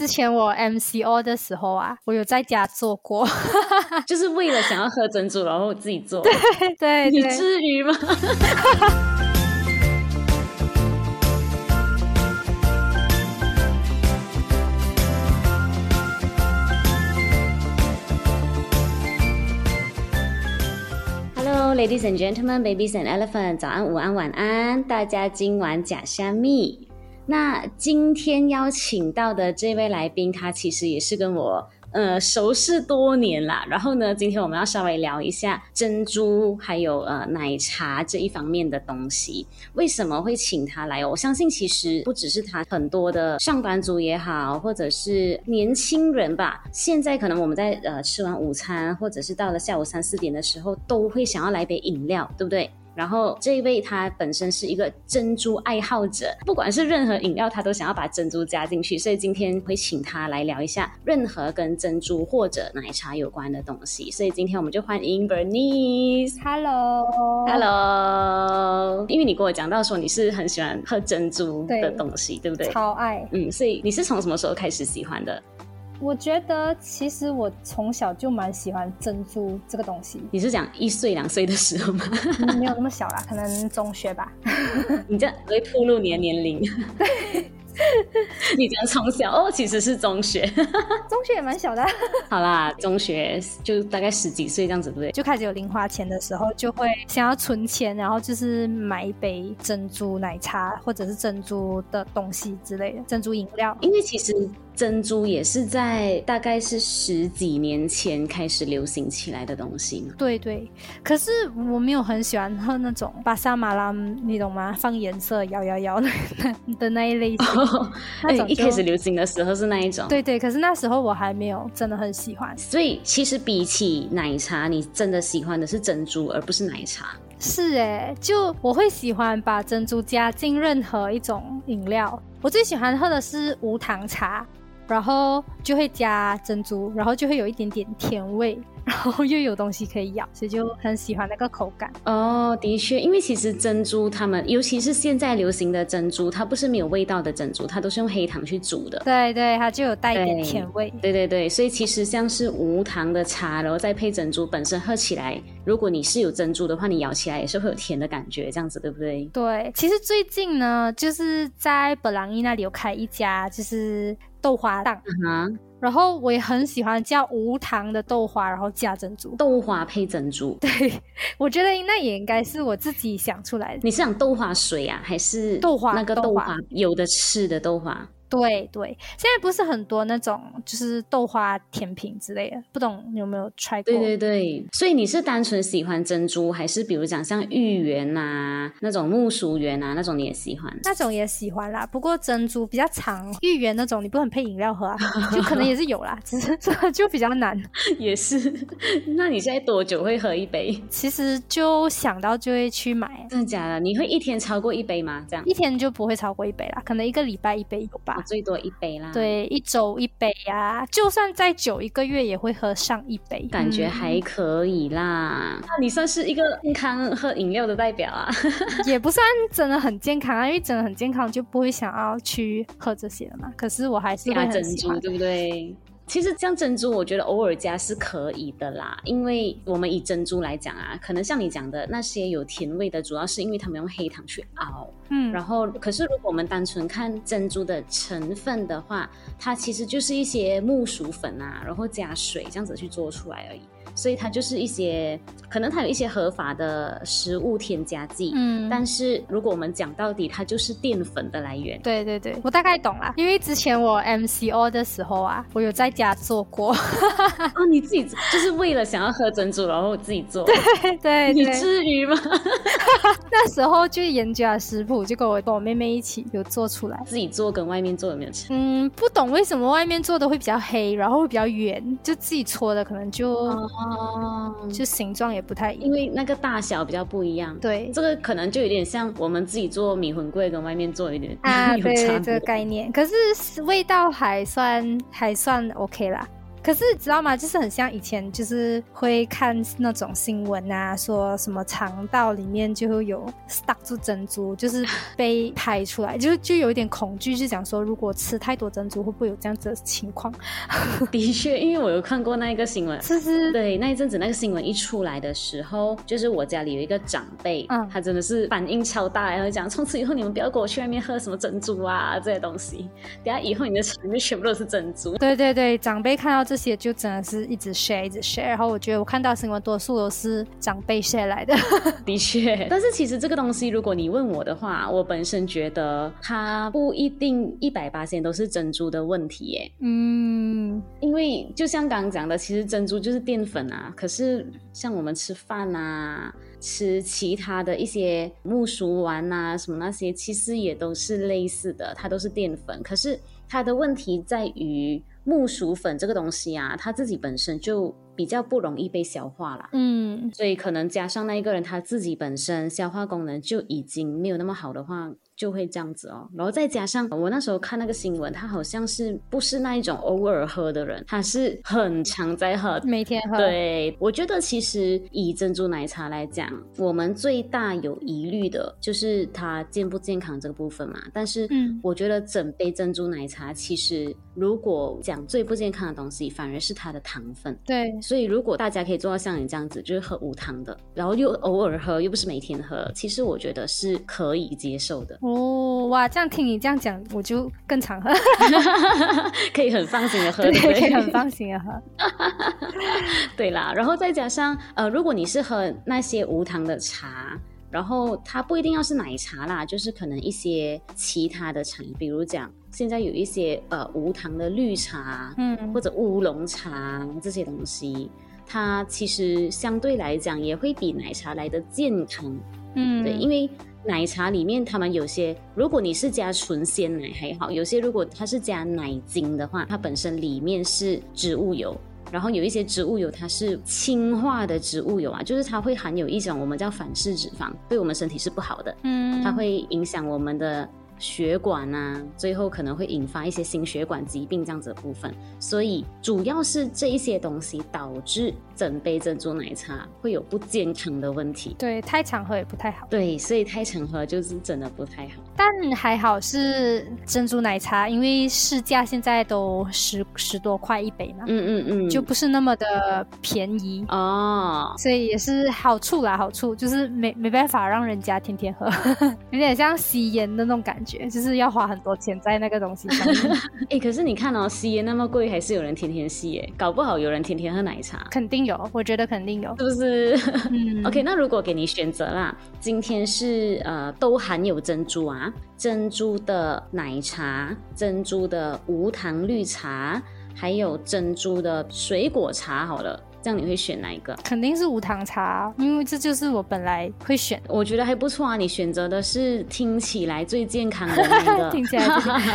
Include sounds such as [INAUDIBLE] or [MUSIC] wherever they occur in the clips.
之前我 MCO 的时候啊，我有在家做过，[LAUGHS] 就是为了想要喝珍珠，然后自己做。对对，对你至于吗？[LAUGHS] Hello, ladies and gentlemen, babies and elephants，早安、午安、晚安，大家今晚假虾米。那今天邀请到的这位来宾，他其实也是跟我呃熟识多年啦。然后呢，今天我们要稍微聊一下珍珠还有呃奶茶这一方面的东西。为什么会请他来？我相信其实不只是他，很多的上班族也好，或者是年轻人吧。现在可能我们在呃吃完午餐，或者是到了下午三四点的时候，都会想要来杯饮料，对不对？然后这一位他本身是一个珍珠爱好者，不管是任何饮料，他都想要把珍珠加进去。所以今天会请他来聊一下任何跟珍珠或者奶茶有关的东西。所以今天我们就欢迎 Bernice。Hello，Hello。因为你跟我讲到说你是很喜欢喝珍珠的东西，对，对不对？超爱。嗯，所以你是从什么时候开始喜欢的？我觉得其实我从小就蛮喜欢珍珠这个东西。你是讲一岁两岁的时候吗？嗯，没有那么小啦，可能中学吧。[LAUGHS] 你这样会暴露你的年龄。对。你讲从小哦，其实是中学，中学也蛮小的。好啦，中学就大概十几岁这样子，对不对？就开始有零花钱的时候，就会想要存钱，然后就是买一杯珍珠奶茶或者是珍珠的东西之类的，珍珠饮料。因为其实珍珠也是在大概是十几年前开始流行起来的东西嘛。对对，可是我没有很喜欢喝那种巴沙马拉，你懂吗？放颜色摇摇摇的的那一类型。[LAUGHS] 哎，一开始流行的时候是那一种，对对，可是那时候我还没有真的很喜欢，所以其实比起奶茶，你真的喜欢的是珍珠，而不是奶茶。是哎，就我会喜欢把珍珠加进任何一种饮料，我最喜欢喝的是无糖茶，然后就会加珍珠，然后就会有一点点甜味。然后又有东西可以咬，所以就很喜欢那个口感。哦，的确，因为其实珍珠它们，尤其是现在流行的珍珠，它不是没有味道的珍珠，它都是用黑糖去煮的。对对，它就有带一点甜味。对，对对对，所以其实像是无糖的茶，然后再配珍珠，本身喝起来，如果你是有珍珠的话，你咬起来也是会有甜的感觉，这样子对不对？对，其实最近呢，就是在本朗伊那里有开一家，就是豆花档。嗯哼。然后我也很喜欢叫无糖的豆花，然后加珍珠，豆花配珍珠。[LAUGHS] 对，我觉得那也应该是我自己想出来的。你是想豆花水啊，还是豆花那个豆花有的吃的豆花？对对，现在不是很多那种就是豆花甜品之类的，不懂你有没有 try 过？对对对，所以你是单纯喜欢珍珠，还是比如讲像芋圆啊那种木薯圆啊那种你也喜欢？那种也喜欢啦，不过珍珠比较长，芋圆那种你不能配饮料喝啊，就可能也是有啦，只是就比较难。[LAUGHS] 也是，[LAUGHS] 那你现在多久会喝一杯？其实就想到就会去买。真的假的？你会一天超过一杯吗？这样？一天就不会超过一杯啦，可能一个礼拜一杯有吧。最多一杯啦，对，一周一杯呀、啊，就算再久一个月也会喝上一杯，感觉还可以啦。那、嗯、你算是一个健康喝饮料的代表啊，[LAUGHS] 也不算真的很健康啊，因为真的很健康就不会想要去喝这些了嘛。可是我还是会很喜欢，珍珠对不对？其实像珍珠，我觉得偶尔加是可以的啦，因为我们以珍珠来讲啊，可能像你讲的那些有甜味的，主要是因为他们用黑糖去熬，嗯，然后可是如果我们单纯看珍珠的成分的话，它其实就是一些木薯粉啊，然后加水这样子去做出来而已。所以它就是一些，可能它有一些合法的食物添加剂，嗯，但是如果我们讲到底，它就是淀粉的来源。对对对，我大概懂了，因为之前我 MCO 的时候啊，我有在家做过。[LAUGHS] 哦，你自己就是为了想要喝珍珠，然后自己做？[LAUGHS] 对对，对，你至于吗？[LAUGHS] 那时候就研究了食谱，就跟我跟我妹妹一起有做出来。自己做跟外面做有没有差？嗯，不懂为什么外面做的会比较黑，然后会比较圆，就自己搓的可能就。哦哦，就形状也不太一样，因为那个大小比较不一样。对，这个可能就有点像我们自己做米粉柜跟外面做一点啊，[LAUGHS] 对，这个概念。可是味道还算还算 OK 啦。可是知道吗？就是很像以前，就是会看那种新闻啊，说什么肠道里面就会有 stuck 住珍珠，就是被拍出来，[LAUGHS] 就就有一点恐惧，就讲说如果吃太多珍珠会不会有这样子的情况？[LAUGHS] 的确，因为我有看过那一个新闻，是是，对，那一阵子那个新闻一出来的时候，就是我家里有一个长辈，嗯，他真的是反应超大，然后讲从此以后你们不要跟我去外面喝什么珍珠啊这些东西，等下以后你的肠里面全部都是珍珠。对对对，长辈看到这些就真的是一直 share 一直 share，然后我觉得我看到新闻多数都是长辈 share 来的。[LAUGHS] 的确，但是其实这个东西如果你问我的话，我本身觉得它不一定一百八千都是珍珠的问题耶。嗯，因为就像刚刚讲的，其实珍珠就是淀粉啊。可是像我们吃饭啊，吃其他的一些木薯丸啊，什么那些，其实也都是类似的，它都是淀粉。可是它的问题在于木薯粉这个东西啊，它自己本身就比较不容易被消化啦。嗯，所以可能加上那一个人他自己本身消化功能就已经没有那么好的话。就会这样子哦，然后再加上我那时候看那个新闻，他好像是不是那一种偶尔喝的人，他是很常在喝，每天喝。对，我觉得其实以珍珠奶茶来讲，我们最大有疑虑的就是它健不健康这个部分嘛。但是，嗯，我觉得整杯珍珠奶茶其实如果讲最不健康的东西，反而是它的糖分。对，所以如果大家可以做到像你这样子，就是喝无糖的，然后又偶尔喝，又不是每天喝，其实我觉得是可以接受的。哦，哇，这样听你这样讲，我就更常喝，[LAUGHS] 可以很放心的喝，对，对，可以很放心的喝。[LAUGHS] 对啦，然后再加上呃，如果你是喝那些无糖的茶，然后它不一定要是奶茶啦，就是可能一些其他的茶，比如讲现在有一些呃无糖的绿茶，嗯，或者乌龙茶这些东西，它其实相对来讲也会比奶茶来的健康，嗯，对，因为。奶茶里面，他们有些，如果你是加纯鲜奶还好；有些如果它是加奶精的话，它本身里面是植物油，然后有一些植物油它是氢化的植物油啊，就是它会含有一种我们叫反式脂肪，对我们身体是不好的，嗯，它会影响我们的。血管啊，最后可能会引发一些心血管疾病这样子的部分，所以主要是这一些东西导致整杯珍珠奶茶会有不健康的问题。对，太常喝也不太好。对，所以太常喝就是真的不太好。但还好是珍珠奶茶，因为市价现在都十十多块一杯嘛，嗯嗯嗯，就不是那么的便宜哦，所以也是好处啦，好处就是没没办法让人家天天喝，[LAUGHS] 有点像吸烟的那种感觉。就是要花很多钱在那个东西上面。[LAUGHS] 哎、欸，可是你看哦，吸烟那么贵，还是有人天天吸耶，搞不好有人天天喝奶茶。肯定有，我觉得肯定有，是不是？嗯。[LAUGHS] OK，那如果给你选择啦，今天是呃都含有珍珠啊，珍珠的奶茶，珍珠的无糖绿茶，还有珍珠的水果茶，好了。这样你会选哪一个？肯定是无糖茶，因为这就是我本来会选。我觉得还不错啊，你选择的是听起来最健康的那个。[LAUGHS] 听起来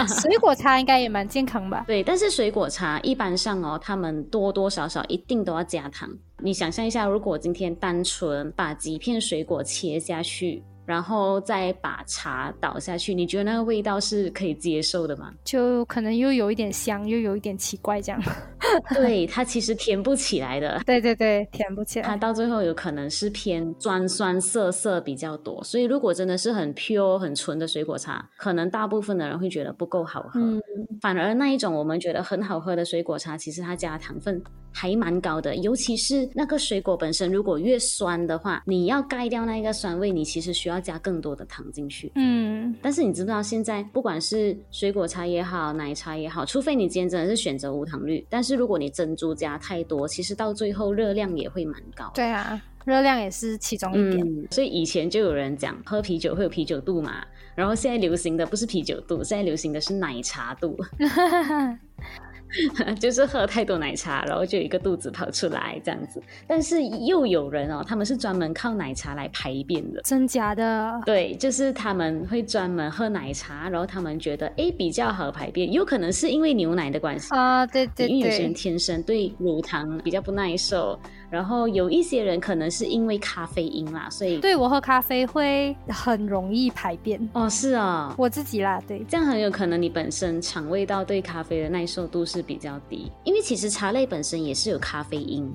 水果茶应该也蛮健康吧？[LAUGHS] 对，但是水果茶一般上哦，他们多多少少一定都要加糖。你想象一下，如果今天单纯把几片水果切下去。然后再把茶倒下去，你觉得那个味道是可以接受的吗？就可能又有一点香，又有一点奇怪这样。[LAUGHS] 对，它其实甜不起来的。对对对，甜不起来。它到最后有可能是偏酸酸涩涩比较多，所以如果真的是很 pure 很纯的水果茶，可能大部分的人会觉得不够好喝。嗯。反而那一种我们觉得很好喝的水果茶，其实它加糖分还蛮高的，尤其是那个水果本身如果越酸的话，你要盖掉那一个酸味，你其实需。要加更多的糖进去，嗯，但是你知不知道现在不管是水果茶也好，奶茶也好，除非你今天真的是选择无糖绿，但是如果你珍珠加太多，其实到最后热量也会蛮高。对啊，热量也是其中一点。嗯，所以以前就有人讲喝啤酒会有啤酒肚嘛，然后现在流行的不是啤酒肚，现在流行的是奶茶肚。[LAUGHS] 就是喝太多奶茶，然后就有一个肚子跑出来这样子。但是又有人哦，他们是专门靠奶茶来排便的，真假的？对，就是他们会专门喝奶茶，然后他们觉得哎比较好排便，有可能是因为牛奶的关系啊，对对对，因为有些人天生对乳糖比较不耐受。然后有一些人可能是因为咖啡因啦，所以对，我喝咖啡会很容易排便。哦，是啊、哦，我自己啦，对，这样很有可能你本身肠胃道对咖啡的耐受度是比较低，因为其实茶类本身也是有咖啡因。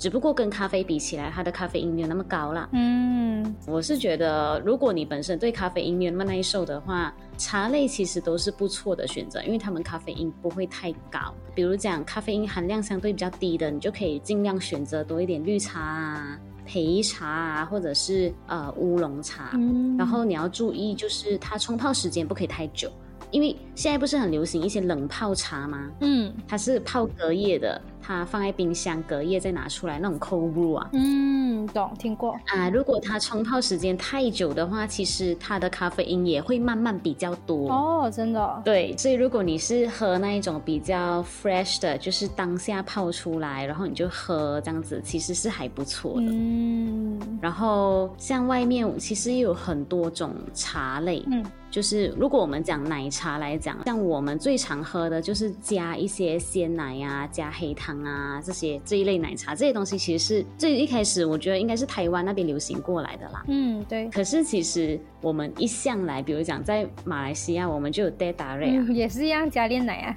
只不过跟咖啡比起来，它的咖啡因没有那么高啦。嗯，我是觉得，如果你本身对咖啡因没有那么耐受的话，茶类其实都是不错的选择，因为他们咖啡因不会太高。比如讲咖啡因含量相对比较低的，你就可以尽量选择多一点绿茶啊、焙茶啊，或者是呃乌龙茶。嗯，然后你要注意，就是它冲泡时间不可以太久，因为现在不是很流行一些冷泡茶吗？嗯，它是泡隔夜的。它放在冰箱隔夜再拿出来，那种 cold brew 啊，嗯，懂，听过啊。如果它冲泡时间太久的话，其实它的咖啡因也会慢慢比较多哦，真的。对，所以如果你是喝那一种比较 fresh 的，就是当下泡出来，然后你就喝这样子，其实是还不错的。嗯，然后像外面其实也有很多种茶类，嗯，就是如果我们讲奶茶来讲，像我们最常喝的就是加一些鲜奶呀、啊，加黑糖。啊，这些这一类奶茶这些东西，其实是最一开始我觉得应该是台湾那边流行过来的啦。嗯，对。可是其实我们一向来，比如讲在马来西亚，我们就有 teh tarik 啊、嗯，也是一样加炼奶啊。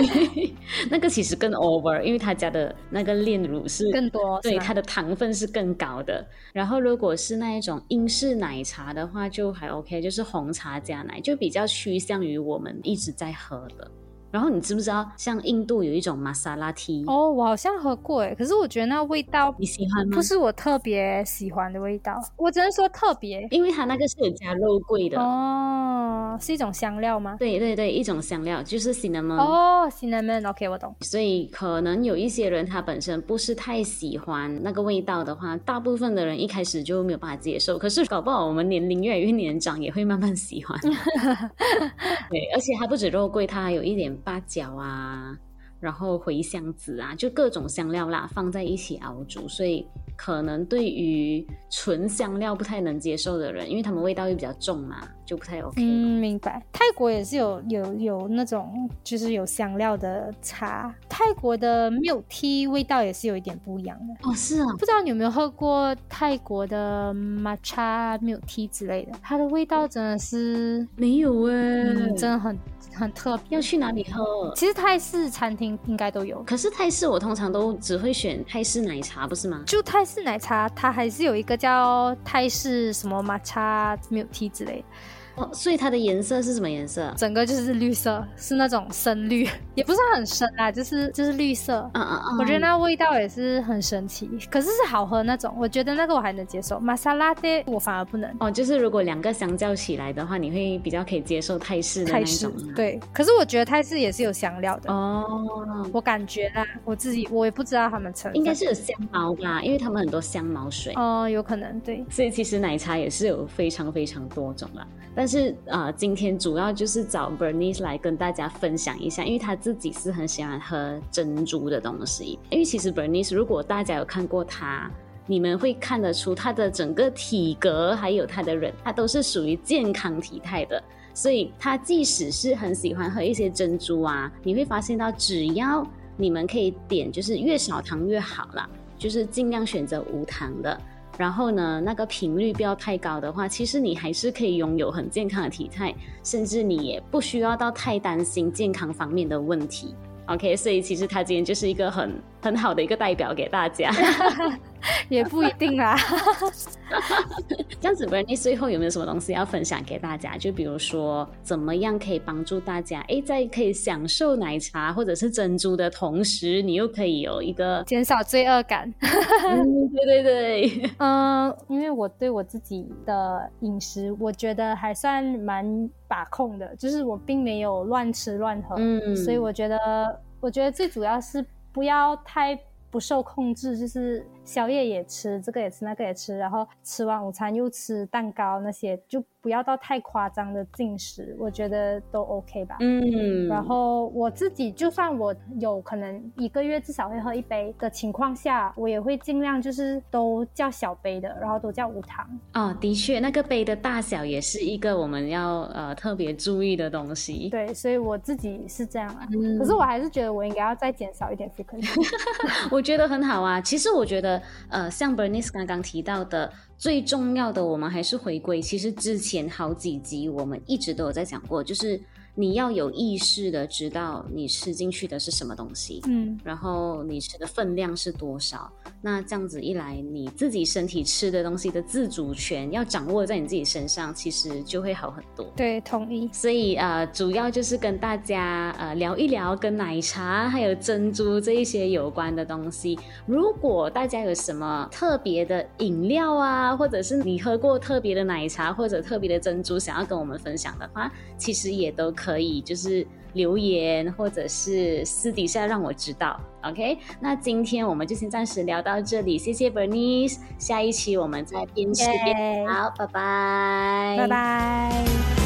[LAUGHS] 那个其实更 over，因为他加的那个炼乳是更多，对，它的糖分是更高的。然后如果是那一种英式奶茶的话，就还 OK，就是红茶加奶，就比较趋向于我们一直在喝的。然后你知不知道，像印度有一种玛莎拉蒂哦，我好像喝过诶，可是我觉得那味道你喜欢吗？不是我特别喜欢的味道，我只能说特别，因为它那个是有加肉桂的哦，是一种香料吗？对对对，一种香料就是 cinnamon 哦，cinnamon，OK，我懂。所以可能有一些人他本身不是太喜欢那个味道的话，大部分的人一开始就没有办法接受。可是搞不好我们年龄越来越年长，也会慢慢喜欢。[LAUGHS] 对，而且它不止肉桂，它还有一点。八角啊，然后茴香籽啊，就各种香料啦，放在一起熬煮，所以可能对于纯香料不太能接受的人，因为他们味道又比较重嘛，就不太 OK。嗯，明白。泰国也是有有有那种就是有香料的茶，泰国的 milk tea 味道也是有一点不一样的。哦，是啊，不知道你有没有喝过泰国的 matcha milk tea 之类的，它的味道真的是没有哎、嗯，真的很。很特别，要去哪里喝？其实泰式餐厅应该都有，可是泰式我通常都只会选泰式奶茶，不是吗？就泰式奶茶，它还是有一个叫泰式什么抹茶 milk tea 之类。哦，所以它的颜色是什么颜色？整个就是绿色，是那种深绿，[LAUGHS] 也不是很深啊，就是就是绿色。嗯嗯嗯。我觉得那味道也是很神奇，可是是好喝那种。我觉得那个我还能接受，玛莎拉蒂我反而不能。哦，就是如果两个相较起来的话，你会比较可以接受泰式的那种。泰式，对。可是我觉得泰式也是有香料的哦，我感觉啦，我自己我也不知道他们成应该是有香茅吧，因为他们很多香茅水。哦，有可能对。所以其实奶茶也是有非常非常多种啦，但是啊。呃今天主要就是找 Bernice 来跟大家分享一下，因为他自己是很喜欢喝珍珠的东西。因为其实 Bernice 如果大家有看过他，你们会看得出他的整个体格，还有他的人，他都是属于健康体态的。所以他即使是很喜欢喝一些珍珠啊，你会发现到只要你们可以点，就是越少糖越好啦，就是尽量选择无糖的。然后呢，那个频率不要太高的话，其实你还是可以拥有很健康的体态，甚至你也不需要到太担心健康方面的问题。OK，所以其实他今天就是一个很很好的一个代表给大家，[LAUGHS] [LAUGHS] 也不一定啦。[LAUGHS] 这样子，Bernice 最后有没有什么东西要分享给大家？就比如说，怎么样可以帮助大家？哎，在可以享受奶茶或者是珍珠的同时，你又可以有一个减少罪恶感。嗯，对对对，[LAUGHS] 嗯，因为我对我自己的饮食，我觉得还算蛮把控的，就是我并没有乱吃乱喝，嗯，所以我觉得，我觉得最主要是不要太不受控制，就是宵夜也吃，这个也吃，那个也吃，然后吃完午餐又吃蛋糕那些，就不要到太夸张的进食，我觉得都 OK 吧。嗯，然后我自己就算我有可能一个月至少会喝一杯的情况下，我也会尽量就是都叫小杯的，然后都叫无糖。哦，的确，那个杯的大小也是一个我们要呃特别注意的东西。对，所以我自己是这样啊。嗯，可是我还是觉得我应该要再减少一点 frequency。[LAUGHS] 我觉得很好啊。其实我觉得呃，像 Bernice 刚刚提到的。最重要的，我们还是回归。其实之前好几集我们一直都有在讲过，就是。你要有意识的知道你吃进去的是什么东西，嗯，然后你吃的分量是多少。那这样子一来，你自己身体吃的东西的自主权要掌握在你自己身上，其实就会好很多。对，同意。所以呃，主要就是跟大家呃聊一聊跟奶茶还有珍珠这一些有关的东西。如果大家有什么特别的饮料啊，或者是你喝过特别的奶茶或者特别的珍珠，想要跟我们分享的话，其实也都可以，就是留言或者是私底下让我知道，OK？那今天我们就先暂时聊到这里，谢谢 Bernice，下一期我们再边吃边好，拜拜，拜拜。